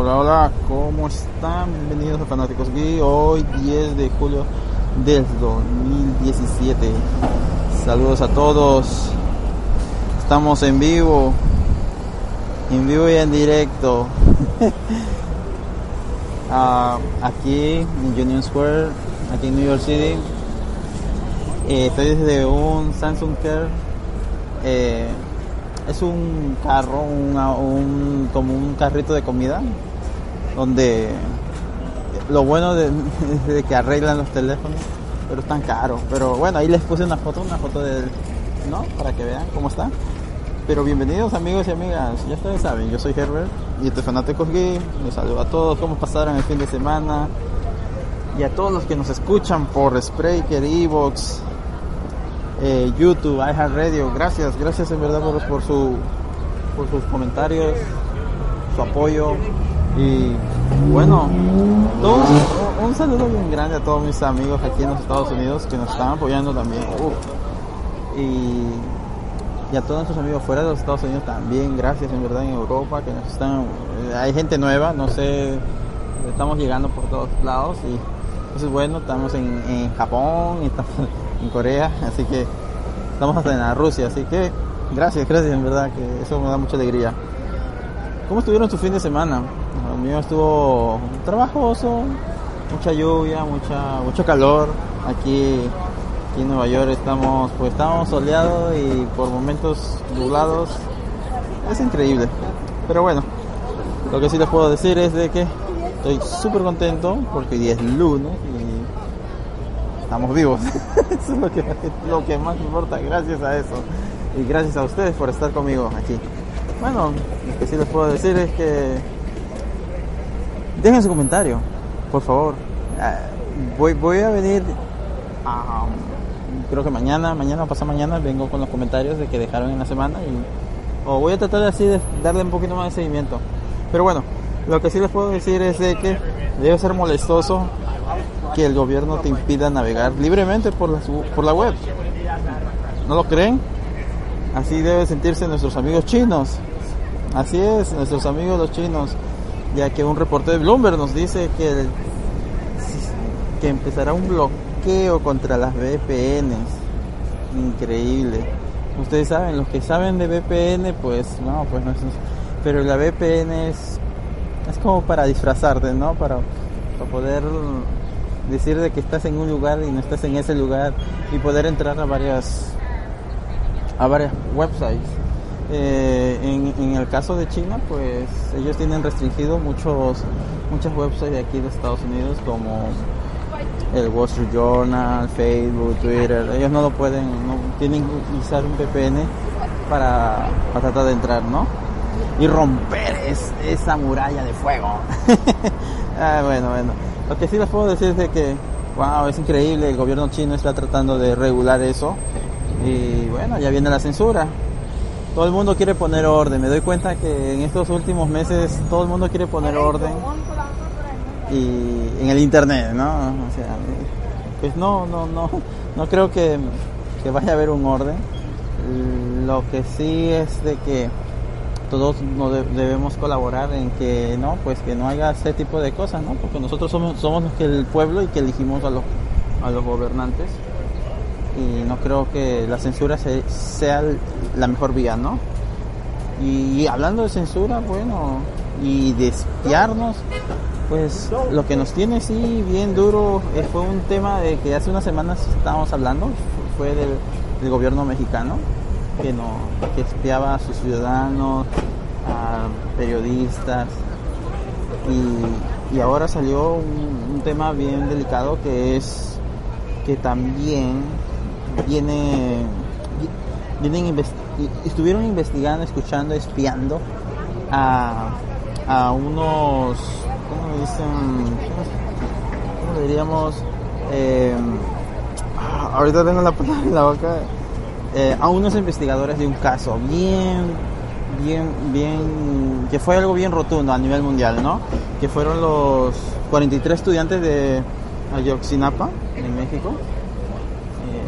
Hola, hola, ¿cómo están? Bienvenidos a Fanáticos Gui. Hoy 10 de julio del 2017. Saludos a todos. Estamos en vivo. En vivo y en directo. Ah, aquí en Union Square, aquí en New York City. Eh, estoy desde un Samsung Care. Eh, es un carro, un, como un carrito de comida, donde lo bueno de, que arreglan los teléfonos, pero están caros. Pero bueno, ahí les puse una foto, una foto de, ¿no? Para que vean cómo está. Pero bienvenidos amigos y amigas, ya ustedes saben, yo soy Herbert y este Fanáticos Gay. Les saludo a todos, cómo pasaron el fin de semana y a todos los que nos escuchan por Spreaker, Evox, eh, YouTube, iHeartRadio. Gracias, gracias en verdad por, su, por sus comentarios, su apoyo y bueno, un, un, saludo bien grande a todos mis amigos aquí en los Estados Unidos que nos están apoyando también. Uf. Y y a todos nuestros amigos fuera de los Estados Unidos también, gracias en verdad en Europa, que nos están, hay gente nueva, no sé, estamos llegando por todos lados y eso es bueno, estamos en, en Japón, estamos en Corea, así que estamos hasta en la Rusia, así que gracias, gracias en verdad, que eso me da mucha alegría. ¿Cómo estuvieron su fin de semana? El mío estuvo trabajoso, mucha lluvia, mucha, mucho calor. Aquí aquí en Nueva York estamos pues estamos soleados y por momentos nublados. Es increíble. Pero bueno lo que sí les puedo decir es de que estoy súper contento porque hoy es lunes y estamos vivos. Eso es lo que, lo que más importa gracias a eso. Y gracias a ustedes por estar conmigo aquí. Bueno lo que sí les puedo decir es que dejen su comentario por favor voy, voy a venir a creo que mañana, mañana o pasado mañana vengo con los comentarios de que dejaron en la semana y o voy a tratar así de darle un poquito más de seguimiento. Pero bueno, lo que sí les puedo decir es de que debe ser molestoso que el gobierno te impida navegar libremente por la, por la web. ¿No lo creen? Así deben sentirse nuestros amigos chinos. Así es, nuestros amigos los chinos. Ya que un reporte de Bloomberg nos dice que, que empezará un bloqueo contra las VPNs. Increíble. Ustedes saben, los que saben de VPN, pues no, pues no es. Pero la VPN es, es como para disfrazarte, ¿no? Para, para poder decir de que estás en un lugar y no estás en ese lugar y poder entrar a varias a varias websites. Eh, en, en, el caso de China, pues ellos tienen restringido muchos muchas websites de aquí de Estados Unidos como el Wall Street Journal, Facebook, Twitter, ellos no lo pueden, no tienen que usar un VPN para, para tratar de entrar, ¿no? Y romper es, esa muralla de fuego. ah, bueno, bueno. Lo que sí les puedo decir es de que, wow, es increíble, el gobierno chino está tratando de regular eso. Y bueno, ya viene la censura. Todo el mundo quiere poner orden. Me doy cuenta que en estos últimos meses todo el mundo quiere poner orden y en el internet, ¿no? O sea, pues no, no, no, no creo que, que vaya a haber un orden. Lo que sí es de que todos no debemos colaborar en que no, pues que no haya ese tipo de cosas, ¿no? Porque nosotros somos, somos el pueblo y que elegimos a los, a los gobernantes y no creo que la censura sea la mejor vía, ¿no? Y hablando de censura, bueno, y de espiarnos, pues lo que nos tiene sí bien duro eh, fue un tema de que hace unas semanas estábamos hablando, fue del, gobierno mexicano que no que espiaba a sus ciudadanos, a periodistas y, ahora salió un, tema bien delicado que es que también viene vienen estuvieron investigando, escuchando, espiando a, a unos ¿cómo dicen? ¿Cómo diríamos? Eh, ahorita tengo la palabra en la boca. Eh, a unos investigadores de un caso bien, bien, bien, que fue algo bien rotundo a nivel mundial, ¿no? Que fueron los 43 estudiantes de Ayotzinapa, en México.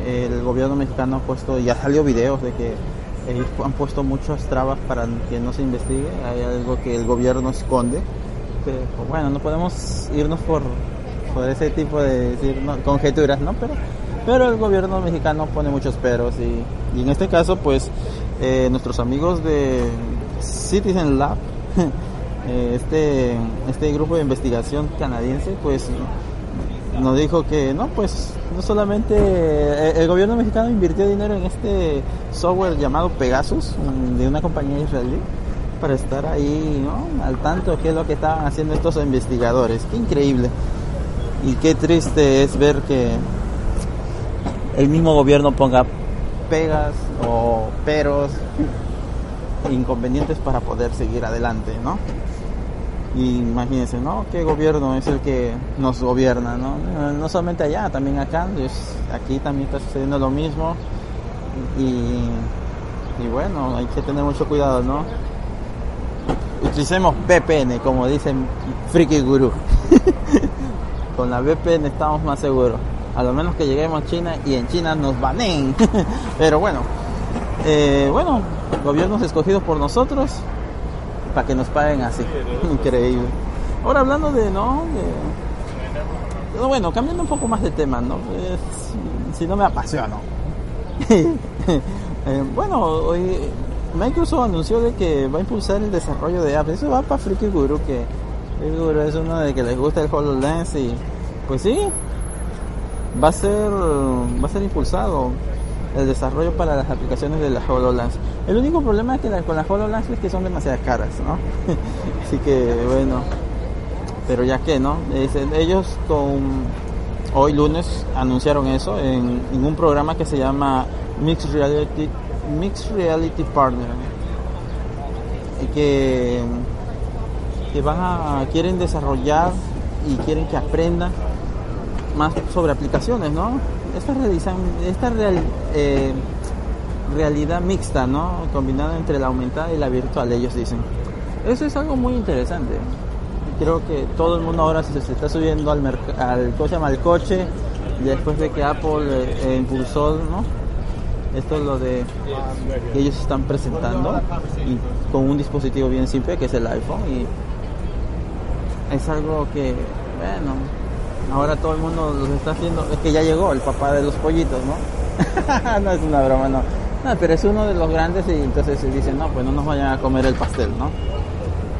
Eh, el gobierno mexicano ha puesto, ya salió videos de que ellos han puesto muchas trabas para que no se investigue, hay algo que el gobierno esconde pues, bueno, no podemos irnos por, por ese tipo de decir, conjeturas, ¿no? Pero, pero el gobierno mexicano pone muchos peros y, y en este caso, pues, eh, nuestros amigos de Citizen Lab, eh, este, este grupo de investigación canadiense, pues nos dijo que no, pues no solamente eh, el gobierno mexicano invirtió dinero en este software llamado Pegasus de una compañía israelí para estar ahí al tanto de qué es lo que estaban haciendo estos investigadores. Qué increíble. Y qué triste es ver que el mismo gobierno ponga pegas o peros inconvenientes para poder seguir adelante, ¿no? Y imagínense, ¿no? ¿Qué gobierno es el que nos gobierna, ¿no? No solamente allá, también acá. Aquí también está sucediendo lo mismo. Y, y bueno, hay que tener mucho cuidado, ¿no? Utilicemos VPN, como dicen Friki Guru. Con la VPN estamos más seguros. A lo menos que lleguemos a China y en China nos baneen. Pero bueno, eh, bueno, gobiernos escogidos por nosotros para que nos paguen así. Increíble. Ahora hablando de, ¿no? De, bueno, cambiando un poco más de tema, ¿no? si, no me apasiono. Eh, bueno, hoy Microsoft anunció de que va a impulsar el desarrollo de apps. Eso va para Freaky Guru, que Freaky Guru es uno de que les gusta el HoloLens y pues sí, va a ser va a ser impulsado el desarrollo para las aplicaciones de la HoloLens. El único problema es que con las HoloLens es que son demasiado caras, ¿no? Así que bueno, pero ya que, ¿no? ellos con hoy lunes anunciaron eso en, un programa que se llama Mixed Reality Mixed Reality Partner que, quieren desarrollar y quieren que aprendan más sobre aplicaciones, ¿no? esta, esta real, eh, realidad mixta, ¿no? Combinada entre la aumentada y la virtual, ellos dicen. Eso es algo muy interesante. Creo que todo el mundo ahora se, está subiendo al, al coche, al coche, después de que Apple eh, impulsó, ¿no? Esto es lo de que ellos están presentando y con un dispositivo bien simple que es el iPhone y es algo que, bueno, Ahora todo el mundo los está haciendo. Es que ya llegó el papá de los pollitos, ¿no? no es una broma, no. No, pero es uno de los grandes y entonces se dicen, no, pues no nos vayan a comer el pastel, ¿no?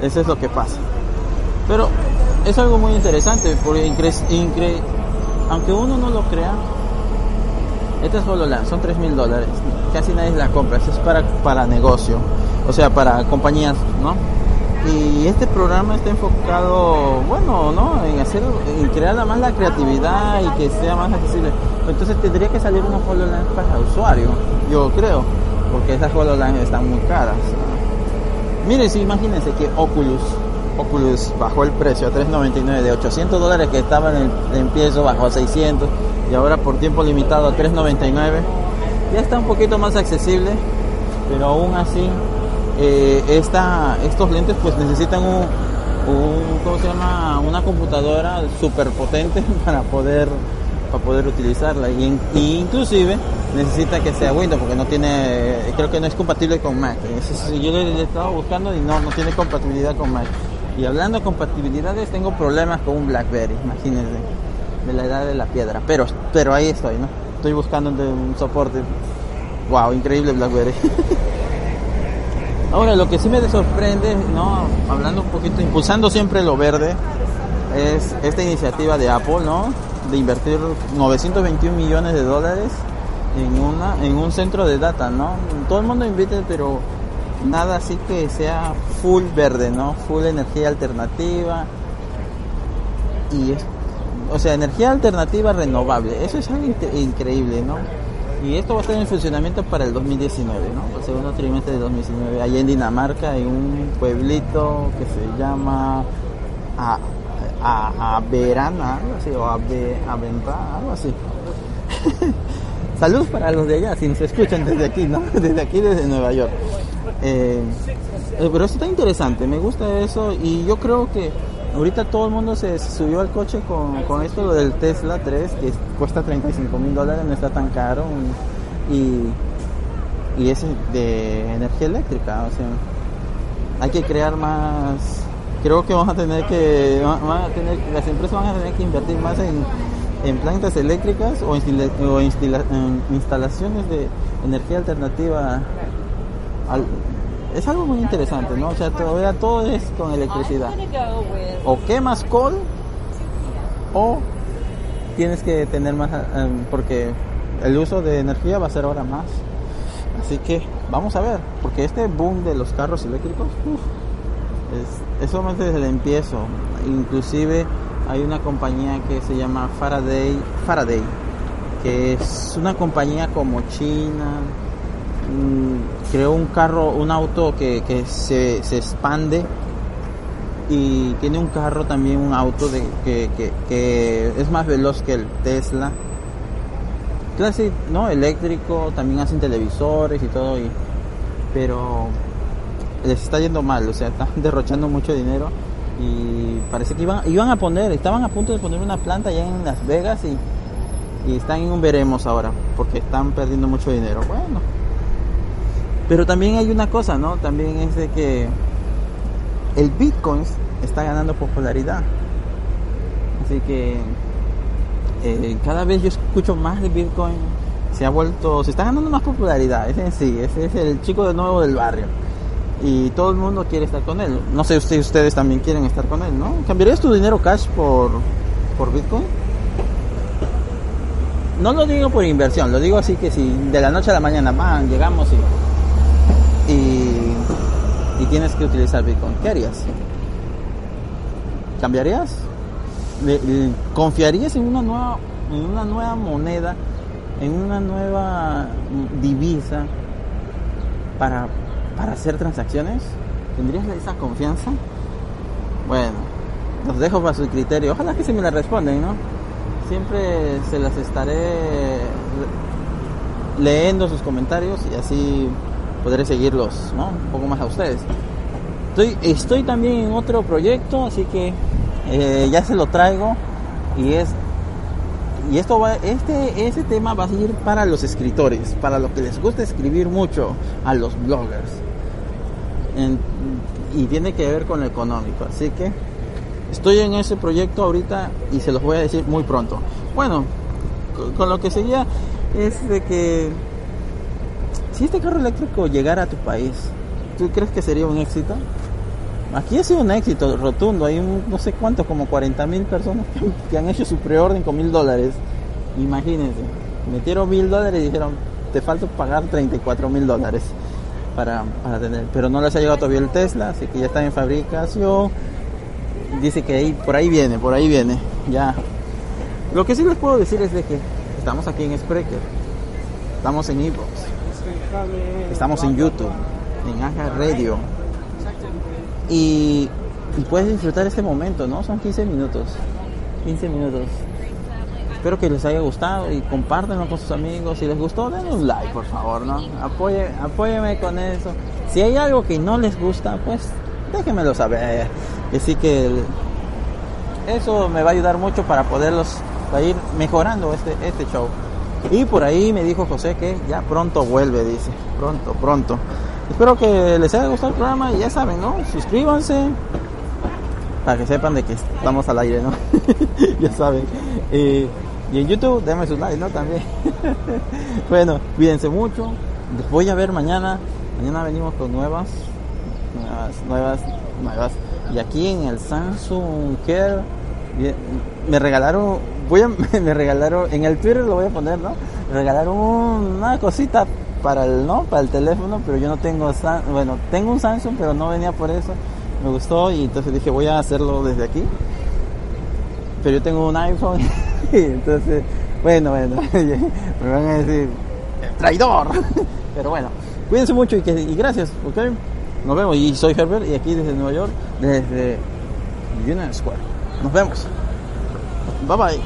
Eso es lo que pasa. Pero es algo muy interesante, porque incre aunque uno no lo crea, esta es la son 3 mil dólares. Casi nadie la compra, eso es para, para negocio, o sea, para compañías, ¿no? Y este programa está enfocado, bueno, ¿no? En hacer, en crear más la creatividad y que sea más accesible. Entonces tendría que salir una HoloLens para usuario, yo creo, porque esas HoloLens están muy caras. Miren, si imagínense que Oculus, Oculus bajó el precio a 3.99 de 800 dólares que estaba en el empiezo bajó a 600 y ahora por tiempo limitado a 3.99. Ya está un poquito más accesible, pero aún así eh, estos lentes pues necesitan un, ¿cómo se llama? una computadora súper potente para poder para poder utilizarla. Y, inclusive necesita que sea Windows porque no tiene creo que no es compatible con Mac. Yo le, he estado buscando y no no tiene compatibilidad con Mac. Y hablando de compatibilidades tengo problemas con un BlackBerry imagínense de la edad de la piedra. Pero pero ahí estoy no estoy buscando un soporte. Wow increíble BlackBerry Ahora, lo que sí me sorprende, ¿no? hablando un poquito, impulsando siempre lo verde, es esta iniciativa de Apple, ¿no? De invertir 921 millones de dólares en una en un centro de data, ¿no? Todo el mundo invite, pero nada así que sea full verde, ¿no? Full energía alternativa y o sea, energía alternativa renovable. Eso es algo increíble, ¿no? Y esto va a estar en funcionamiento para el 2019, ¿no? El segundo trimestre de 2019, allá en Dinamarca, en un pueblito que se llama a, algo así, o a, algo así. Saludos para los de allá, si nos escuchan desde aquí, ¿no? Desde aquí, desde Nueva York. Eh, pero esto está interesante, me gusta eso y yo creo que ahorita todo el mundo se subió al coche con, con esto lo del Tesla 3 que cuesta 35 mil dólares no está tan caro y, y es de energía eléctrica o sea hay que crear más creo que vamos a tener que, van a tener, las empresas van a tener que invertir más en, en plantas eléctricas o, o instalaciones de energía alternativa. Es algo muy interesante, ¿no? O sea, todavía todo es con electricidad. O quemas col o tienes que tener más, em, porque el uso de energía va a ser ahora más. Así que vamos a ver, porque este boom de los carros eléctricos, es, es solamente desde el empiezo. Inclusive hay una compañía que se llama Faraday, Faraday que es una compañía como China, creó un carro, un auto que, que se, se, expande y tiene un carro también, un auto de, que, que, es más veloz que el Tesla. Clase, ¿no? Eléctrico, también hacen televisores y todo, y, pero les está yendo mal, o sea, están derrochando mucho dinero y parece que iban, iban a poner, estaban a punto de poner una planta allá en Las Vegas y, están en un veremos ahora, porque están perdiendo mucho dinero. Bueno, pero también hay una cosa, ¿no? También es de que el Bitcoin está ganando popularidad. Así que eh, cada vez yo escucho más de Bitcoin. Se ha vuelto, se está ganando más popularidad. Ese sí, ese es el chico de nuevo del barrio y todo el mundo quiere estar con él. No sé si ustedes también quieren estar con él, ¿no? ¿Cambiarías tu dinero cash por, por Bitcoin? No lo digo por inversión, lo digo así que si de la noche a la mañana, man, llegamos y, tienes que utilizar Bitcoin, ¿qué harías? ¿Cambiarías? ¿Confiarías en una nueva, en una nueva moneda, en una nueva divisa para para hacer transacciones? ¿Tendrías esa confianza? Bueno, los dejo para su criterio. Ojalá que se me la responden, ¿no? Siempre se las estaré leyendo sus comentarios y así podré seguirlos, ¿no? Un poco más a ustedes. Estoy, estoy también en otro proyecto, así que eh, ya se lo traigo y es y esto va, este, ese tema va a seguir para los escritores, para los que les gusta escribir mucho, a los bloggers. y tiene que ver con lo económico. Así que estoy en ese proyecto ahorita y se los voy a decir muy pronto. Bueno, con, lo que seguía es de que si este carro eléctrico llegara a tu país, ¿tú crees que sería un éxito? Aquí ha sido un éxito rotundo. Hay no sé cuántos, como 40 mil personas que, han hecho su preorden con mil dólares. Imagínense, metieron mil dólares y dijeron, te falta pagar 34 mil dólares para, para tener. Pero no les ha llegado todavía el Tesla, así que ya está en fabricación. Dice que ahí, por ahí viene, por ahí viene. Ya. Lo que sí les puedo decir es de que estamos aquí en Spreaker, estamos en Evox, estamos en YouTube, en Aja Radio y, puedes disfrutar este momento, ¿no? Son 15 minutos. 15 minutos. Espero que les haya gustado y compártanlo con sus amigos. Si les gustó, denle un like, por favor, ¿no? Apoye, apóyeme con eso. Si hay algo que no les gusta, pues déjenmelo saber. Así que eso me va a ayudar mucho para poderlos ir mejorando este, este show. Y por ahí me dijo José que ya pronto vuelve, dice. Pronto, pronto. Espero que les haya gustado el programa y ya saben, ¿no? Suscríbanse para que sepan de que estamos al aire, ¿no? ya saben. y en YouTube, denme sus likes, ¿no? También. bueno, cuídense mucho. Les voy a ver mañana. Mañana venimos con nuevas, nuevas, nuevas, nuevas. Y aquí en el Samsung Care me regalaron, voy a, me regalaron, en el Twitter lo voy a poner, ¿no? Me regalaron una cosita para el no para el teléfono pero yo no tengo bueno tengo un Samsung pero no venía por eso. Me gustó y entonces dije voy a hacerlo desde aquí. Pero yo tengo un iPhone entonces bueno bueno me van a decir traidor pero bueno cuídense mucho y, que, y gracias ok nos vemos. Y soy Herbert y aquí desde Nueva York desde Union Square. Nos vemos bye bye